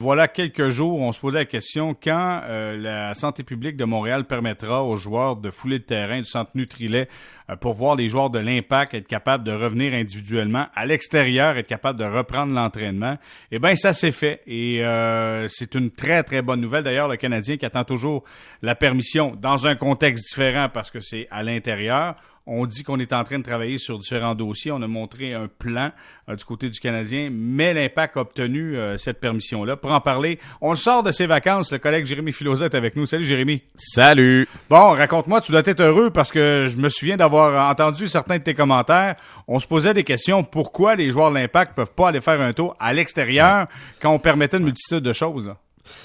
Voilà quelques jours, on se posait la question quand euh, la santé publique de Montréal permettra aux joueurs de fouler le terrain du centre Nutrilet euh, pour voir les joueurs de l'Impact être capables de revenir individuellement à l'extérieur, être capables de reprendre l'entraînement. Eh bien, ça s'est fait et euh, c'est une très très bonne nouvelle. D'ailleurs, le Canadien qui attend toujours la permission dans un contexte différent parce que c'est à l'intérieur. On dit qu'on est en train de travailler sur différents dossiers. On a montré un plan euh, du côté du Canadien, mais l'Impact a obtenu euh, cette permission-là. Pour en parler, on sort de ses vacances. Le collègue Jérémy Filosa est avec nous. Salut Jérémy. Salut. Bon, raconte-moi, tu dois être heureux parce que je me souviens d'avoir entendu certains de tes commentaires. On se posait des questions. Pourquoi les joueurs de l'Impact peuvent pas aller faire un tour à l'extérieur quand on permettait une multitude de choses?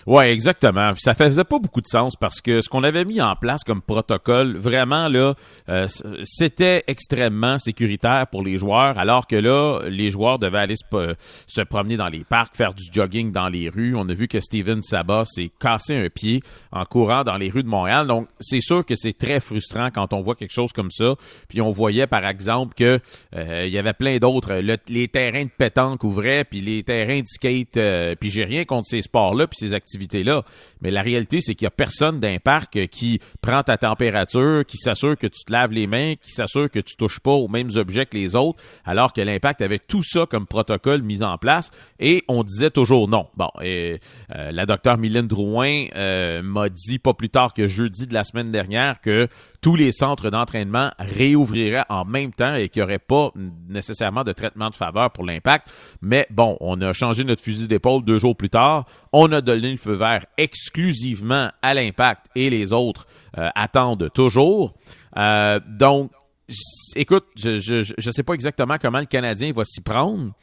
Ouais, exactement. Puis ça faisait pas beaucoup de sens parce que ce qu'on avait mis en place comme protocole, vraiment là, euh, c'était extrêmement sécuritaire pour les joueurs, alors que là, les joueurs devaient aller se, promener dans les parcs, faire du jogging dans les rues. On a vu que Steven Sabah s'est cassé un pied en courant dans les rues de Montréal. Donc, c'est sûr que c'est très frustrant quand on voit quelque chose comme ça. Puis on voyait par exemple que euh, y avait plein d'autres, les terrains de pétanque ouvraient, puis les terrains de skate. Euh, puis j'ai rien contre ces sports-là, puis ces activités-là. Mais la réalité, c'est qu'il n'y a personne d'un parc qui prend ta température, qui s'assure que tu te laves les mains, qui s'assure que tu touches pas aux mêmes objets que les autres, alors que l'impact avait tout ça comme protocole mis en place et on disait toujours non. Bon, euh, la docteure Mylène Drouin euh, m'a dit pas plus tard que jeudi de la semaine dernière que tous les centres d'entraînement réouvriraient en même temps et qu'il n'y aurait pas nécessairement de traitement de faveur pour l'impact. Mais bon, on a changé notre fusil d'épaule deux jours plus tard. On a donné le feu vert exclusivement à l'impact et les autres euh, attendent toujours. Euh, donc, écoute, je ne sais pas exactement comment le Canadien va s'y prendre.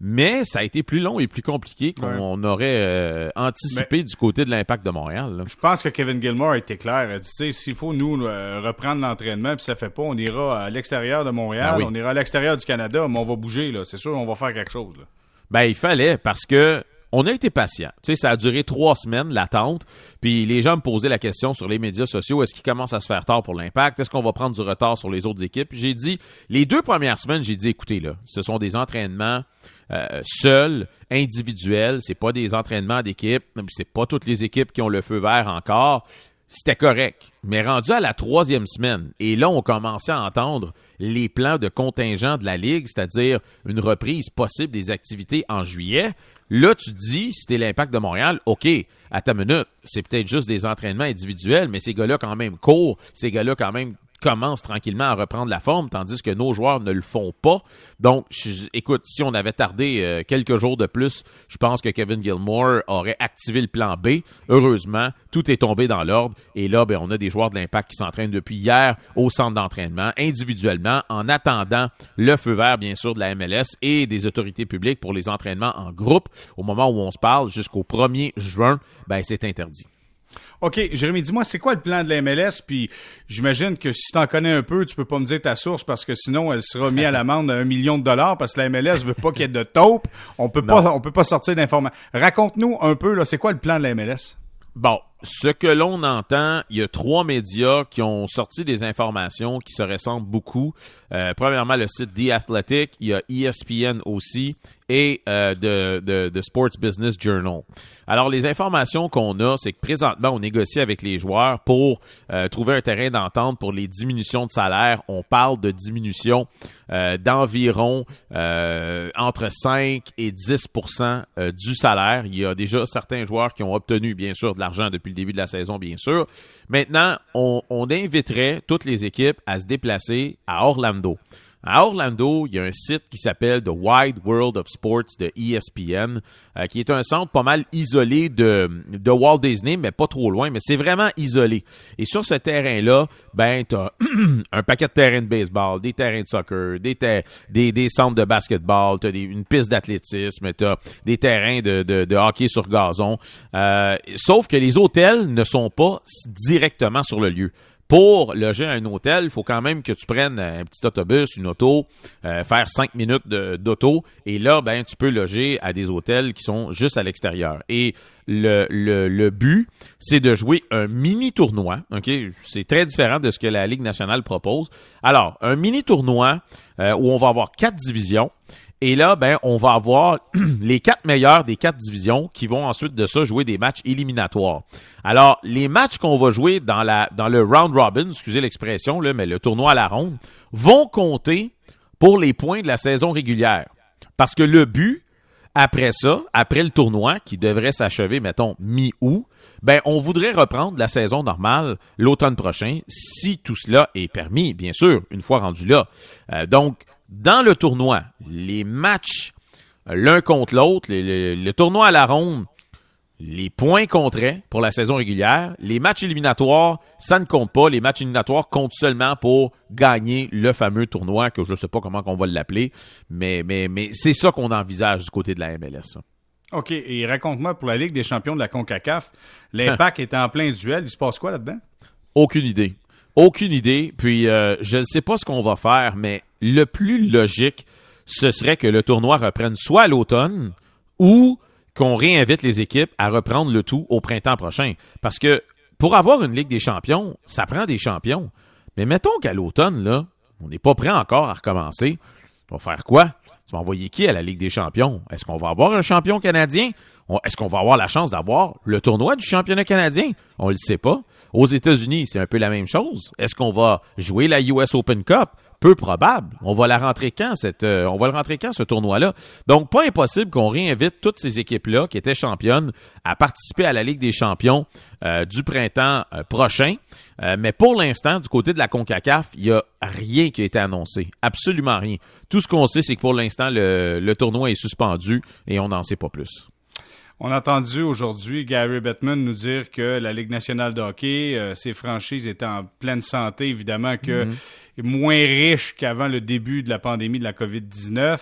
Mais ça a été plus long et plus compliqué qu'on aurait euh, anticipé du côté de l'impact de Montréal. Je pense que Kevin Gilmore a été clair. Il dit, s'il faut nous euh, reprendre l'entraînement, puis ça fait pas, on ira à l'extérieur de Montréal, ben on ira à l'extérieur du Canada, mais on va bouger. là. C'est sûr, on va faire quelque chose. Là. Ben, il fallait, parce que on a été patient. Tu sais, ça a duré trois semaines, l'attente. Puis les gens me posaient la question sur les médias sociaux, est-ce qu'il commence à se faire tard pour l'impact? Est-ce qu'on va prendre du retard sur les autres équipes? J'ai dit, les deux premières semaines, j'ai dit, écoutez, là, ce sont des entraînements euh, seuls, individuels. C'est pas des entraînements d'équipe. C'est pas toutes les équipes qui ont le feu vert encore c'était correct. Mais rendu à la troisième semaine, et là, on commençait à entendre les plans de contingent de la Ligue, c'est-à-dire une reprise possible des activités en juillet. Là, tu dis, t'es l'impact de Montréal, OK, à ta minute, c'est peut-être juste des entraînements individuels, mais ces gars-là quand même courent, ces gars-là quand même commence tranquillement à reprendre la forme, tandis que nos joueurs ne le font pas. Donc, écoute, si on avait tardé euh, quelques jours de plus, je pense que Kevin Gilmore aurait activé le plan B. Heureusement, tout est tombé dans l'ordre. Et là, ben, on a des joueurs de l'Impact qui s'entraînent depuis hier au centre d'entraînement, individuellement, en attendant le feu vert, bien sûr, de la MLS et des autorités publiques pour les entraînements en groupe. Au moment où on se parle, jusqu'au 1er juin, ben, c'est interdit. OK, Jérémy, dis-moi, c'est quoi le plan de la MLS? Puis j'imagine que si tu en connais un peu, tu peux pas me dire ta source parce que sinon, elle sera mise à l'amende un million de dollars parce que la MLS veut pas qu'il y ait de taupe. On peut pas, on peut pas sortir d'informations. Raconte-nous un peu, là, c'est quoi le plan de la MLS? Bon, ce que l'on entend, il y a trois médias qui ont sorti des informations qui se ressemblent beaucoup. Euh, premièrement, le site The Athletic, il y a ESPN aussi et euh, de, de, Sports Business Journal. Alors, les informations qu'on a, c'est que présentement, on négocie avec les joueurs pour euh, trouver un terrain d'entente pour les diminutions de salaire. On parle de diminution d'environ entre 5 et 10% du salaire. Il y a déjà certains joueurs qui ont obtenu, bien sûr, de l'argent depuis le début de la saison, bien sûr. Maintenant, on, on inviterait toutes les équipes à se déplacer à Orlando. À Orlando, il y a un site qui s'appelle The Wide World of Sports de ESPN, euh, qui est un centre pas mal isolé de, de Walt Disney, mais pas trop loin, mais c'est vraiment isolé. Et sur ce terrain-là, ben, t'as un paquet de terrains de baseball, des terrains de soccer, des, des, des centres de basketball, t'as une piste d'athlétisme, des terrains de, de, de, hockey sur gazon. Euh, sauf que les hôtels ne sont pas directement sur le lieu pour loger un hôtel, il faut quand même que tu prennes un petit autobus, une auto, euh, faire cinq minutes d'auto, et là, ben, tu peux loger à des hôtels qui sont juste à l'extérieur. Et le, le, le but, c'est de jouer un mini tournoi. C'est très différent de ce que la Ligue nationale propose. Alors, un mini tournoi euh, où on va avoir quatre divisions Et là, ben, on va avoir les quatre meilleurs des quatre divisions qui vont ensuite de ça jouer des matchs éliminatoires. Alors, les matchs qu'on va jouer dans la dans le round robin, excusez l'expression mais le tournoi à la ronde, vont compter pour les points de la saison régulière. Parce que le but, après ça, après le tournoi qui devrait s'achever, mettons, mi-août, ben, on voudrait reprendre la saison normale l'automne prochain, si tout cela est permis, bien sûr, une fois rendu là. Euh, donc, dans le tournoi, les matchs l'un contre l'autre, le, tournoi à la ronde, les points compteraient pour la saison régulière. Les matchs éliminatoires, ça ne compte pas. Les matchs éliminatoires comptent seulement pour gagner le fameux tournoi que je ne sais pas comment on va l'appeler, mais, mais, mais c'est ça qu'on envisage du côté de la MLS. OK, et raconte-moi pour la Ligue des champions de la CONCACAF, l'impact est en plein duel. Il se passe quoi là-dedans? Aucune idée. Aucune idée. Puis euh, je ne sais pas ce qu'on va faire, mais le plus logique, ce serait que le tournoi reprenne soit à l'automne ou qu'on réinvite les équipes à reprendre le tout au printemps prochain. Parce que pour avoir une Ligue des champions, ça prend des champions. Mais mettons qu'à l'automne, là, on n'est pas prêt encore à recommencer. On va faire quoi? Tu vas envoyer qui à la Ligue des champions? Est-ce qu'on va avoir un champion canadien? Est-ce qu'on va avoir la chance d'avoir le tournoi du championnat canadien? On ne le sait pas. Aux États-Unis, c'est un peu la même chose. Est-ce qu'on va jouer la US Open Cup? peu probable. On va la rentrer quand euh, on va le rentrer quand ce tournoi-là? Donc pas impossible qu'on réinvite toutes ces équipes-là qui étaient championnes à participer à la Ligue des Champions euh, du printemps euh, prochain. mais pour l'instant, du côté de la Concacaf, il y a rien qui a été annoncé, absolument rien. Tout ce qu'on sait, c'est que pour l'instant le, le tournoi est suspendu et on n'en sait pas plus. On a entendu aujourd'hui Gary Bettman nous dire que la Ligue nationale de hockey, euh, ses franchises étaient en pleine santé, évidemment que mhm. moins riches qu'avant le début de la pandémie de la COVID-19.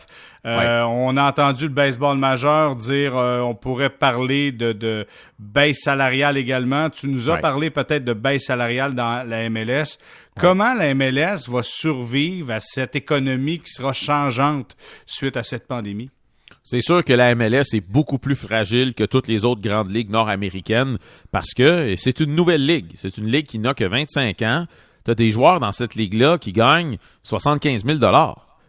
Euh, on a entendu le baseball majeur dire euh, on pourrait parler de, de, baisse salariale également. Tu nous as parlé peut-être de baisse salariale dans la MLS. Comment la MLS va survivre à cette économie qui sera changeante suite à cette pandémie? C'est sûr que la MLS est beaucoup plus fragile que toutes les autres grandes ligues nord-américaines parce que c'est une nouvelle ligue. C'est une ligue qui n'a que 25 ans. Tu as des joueurs dans cette ligue-là qui gagnent 75 000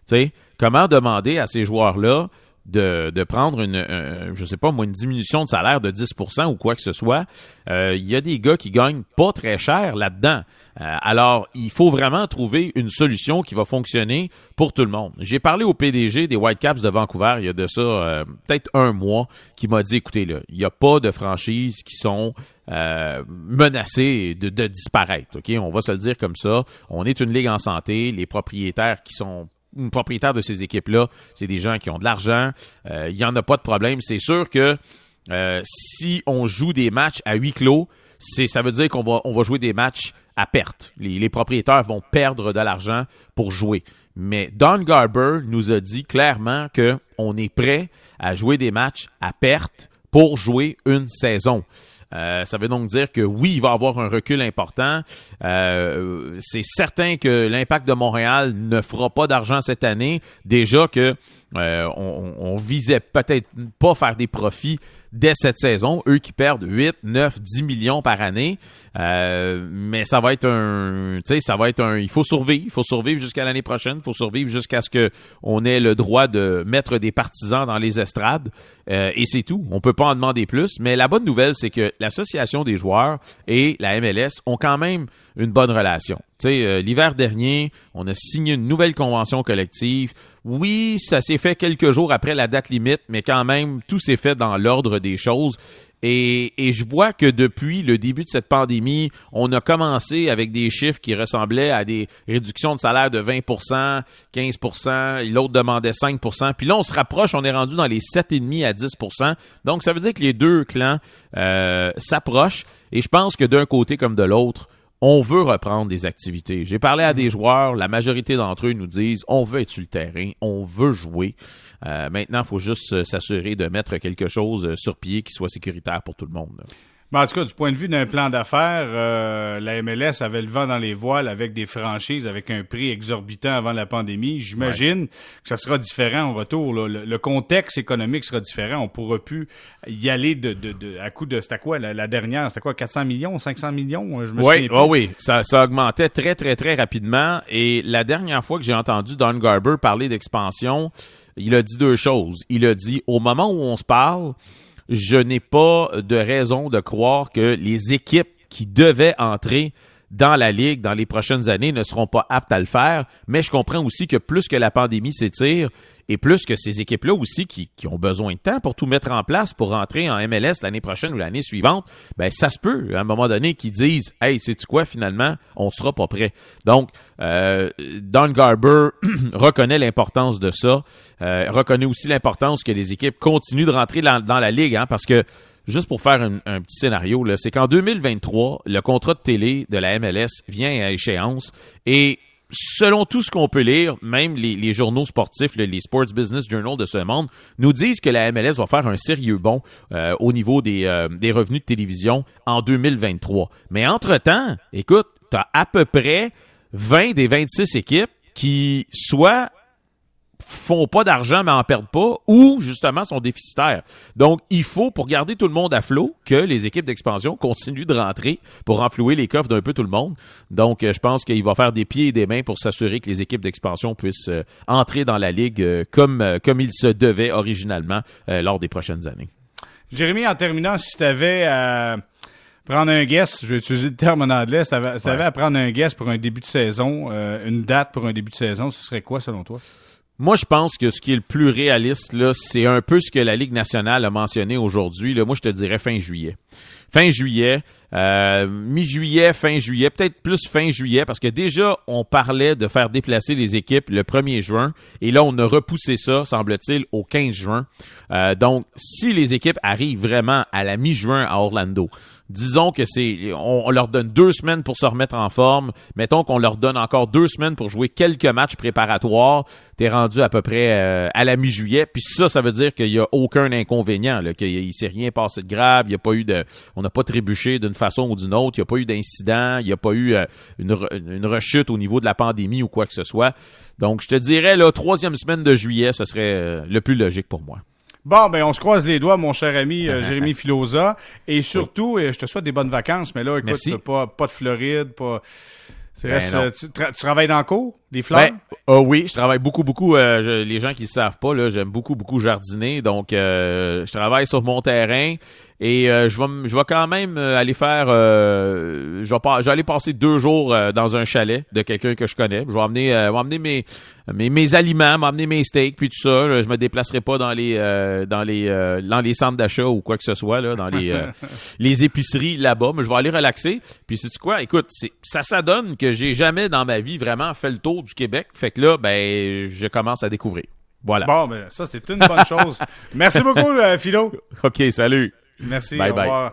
sais, Comment demander à ces joueurs-là de, prendre une, je sais pas moi, une diminution de salaire de 10% ou quoi que ce soit, euh, il y a des gars qui gagnent pas très cher là-dedans. Euh, alors, il faut vraiment trouver une solution qui va fonctionner pour tout le monde. J'ai parlé au PDG des Whitecaps de Vancouver il y a de ça euh, peut-être un mois, qui m'a dit, écoutez, là, il n'y a pas de franchises qui sont menacées de, de disparaître. On va se le dire comme ça. On est une ligue en santé. Les propriétaires qui sont propriétaire de ces équipes-là, c'est des gens qui ont de l'argent. Euh, il n'y en a pas de problème. C'est sûr que euh, si on joue des matchs à huis clos, c'est ça veut dire qu'on va, on va jouer des matchs à perte. Les, propriétaires vont perdre de l'argent pour jouer. Mais Don Garber nous a dit clairement qu'on est prêt à jouer des matchs à perte pour jouer une saison. Euh, ça veut donc dire que oui, il va avoir un recul important. Euh, c'est certain que l'impact de Montréal ne fera pas d'argent cette année. Déjà que euh, on, visait peut-être pas faire des profits dès cette saison, eux qui perdent 8, 9, 10 millions par année. Euh, mais ça va être un, tu sais, ça va être un, il faut survivre, il faut survivre jusqu'à l'année prochaine, il faut survivre jusqu'à ce que on ait le droit de mettre des partisans dans les estrades. Euh, et c'est tout. On peut pas en demander plus. Mais la bonne nouvelle, c'est que l'association des joueurs et la MLS ont quand même une bonne relation. Tu sais, l'hiver dernier, on a signé une nouvelle convention collective. Oui, ça s'est fait quelques jours après la date limite, mais quand même, tout s'est fait dans l'ordre des choses. Et, et, je vois que depuis le début de cette pandémie, on a commencé avec des chiffres qui ressemblaient à des réductions de salaire de 20% 15% l'autre demandait 5% puis là, on se rapproche, on est rendu dans les 7,5 à 10% Donc, ça veut dire que les deux clans euh, s'approchent. Et je pense que d'un côté comme de l'autre, on veut reprendre des activités. J'ai parlé à des joueurs, la majorité d'entre eux nous disent on veut être sur le terrain, on veut jouer. Euh, maintenant, il faut juste s'assurer de mettre quelque chose sur pied qui soit sécuritaire pour tout le monde. Ben, en tout cas, du point de vue d'un plan d'affaires, euh, la MLS avait le vent dans les voiles avec des franchises, avec un prix exorbitant avant la pandémie. J'imagine que ça sera différent en retour. Le, contexte économique sera différent. On pourra plus y aller de, de, de à coup de... C'était quoi la, dernière? C'était quoi? 400 millions? 500 millions? Je me oui, oui, oui. Ça, ça augmentait très, très, très rapidement. Et la dernière fois que j'ai entendu Don Garber parler d'expansion, il a dit deux choses. Il a dit, au moment où on se parle, je n'ai pas de raison de croire que les équipes qui devaient entrer dans la ligue dans les prochaines années ne seront pas aptes à le faire, mais je comprends aussi que plus que la pandémie s'étire, et plus que ces équipes-là aussi qui, qui, ont besoin de temps pour tout mettre en place pour rentrer en MLS l'année prochaine ou l'année suivante, ben ça se peut. À un moment donné qu'ils disent Hey, sais-tu quoi, finalement, on sera pas prêt. Donc, euh, Don Garber reconnaît l'importance de ça, euh, reconnaît aussi l'importance que les équipes continuent de rentrer dans, la ligue, hein, parce que juste pour faire un, petit scénario, c'est qu'en 2023, le contrat de télé de la MLS vient à échéance et selon tout ce qu'on peut lire, même les, journaux sportifs, les Sports Business Journal de ce monde, nous disent que la MLS va faire un sérieux bond euh, au niveau des, euh, des revenus de télévision en 2023. Mais entre-temps, écoute, tu as à peu près 20 des 26 équipes qui soit font pas d'argent mais en perdent pas ou justement sont déficitaires. Donc il faut pour garder tout le monde à flot que les équipes d'expansion continuent de rentrer pour renflouer les coffres d'un peu tout le monde. Donc euh, je pense qu'il va faire des pieds et des mains pour s'assurer que les équipes d'expansion puissent euh, entrer dans la ligue euh, comme comme il se devait originalement lors des prochaines années. Jérémy en terminant si tu avais à prendre un guess, je vais utiliser le terme en anglais, si tu avais, à prendre un guess pour un début de saison, une date pour un début de saison, ce serait quoi selon toi? Moi, je pense que ce qui est le plus réaliste, là, c'est un peu ce que la Ligue nationale a mentionné aujourd'hui. Moi, je te dirais fin juillet. Fin juillet, euh, mi-juillet, fin juillet, peut-être plus fin juillet, parce que déjà, on parlait de faire déplacer les équipes le 1er juin, et là, on a repoussé ça, semble-t-il, au 15 juin. Euh, donc, si les équipes arrivent vraiment à la mi-juin à Orlando, disons que c'est on, leur donne deux semaines pour se remettre en forme. Mettons qu'on leur donne encore deux semaines pour jouer quelques matchs préparatoires. T'es rendu à peu près euh, à la mi-juillet. Puis ça, ça veut dire qu'il y a aucun inconvénient, qu'il s'est rien passé de grave. Il y a pas eu de, on n'a pas trébuché d'une façon ou d'une autre. Il n'y a pas eu d'incident. Il n'y a pas eu euh, une, une rechute au niveau de la pandémie ou quoi que ce soit. Donc, je te dirais, la troisième semaine de juillet, ce serait euh, le plus logique pour moi. Bon, ben on se croise les doigts, mon cher ami euh, Jérémy Filosa. Et surtout, je te souhaite des bonnes vacances, mais là, écoute, pas, pas de Floride, pas... Ben tu, travailles dans le cours, des fleurs? Ben, euh, oui, je travaille beaucoup, beaucoup. Euh, les gens qui ne savent pas, j'aime beaucoup, beaucoup jardiner. Donc, euh, je travaille sur mon terrain et je vais, je vais quand même aller faire. je vais, pas, je vais aller passer deux jours dans un chalet de quelqu'un que je connais. Je vais emmener, vais emmener mes, mes, mes aliments, m'emmener mes steaks puis tout ça. Je me déplacerai pas dans les, dans les, dans les centres d'achat ou quoi que ce soit là, dans les, les épiceries là-bas. Mais je vais aller relaxer. Puis, c'est quoi? Écoute, ça, ça donne que j'ai jamais dans ma vie vraiment fait le tour du Québec. Fait que là, ben, je commence à découvrir. Voilà. Bon, ben, ça, c'est une bonne chose. Merci beaucoup, euh, Philo. OK, salut. Merci. Bye, au bye. Revoir.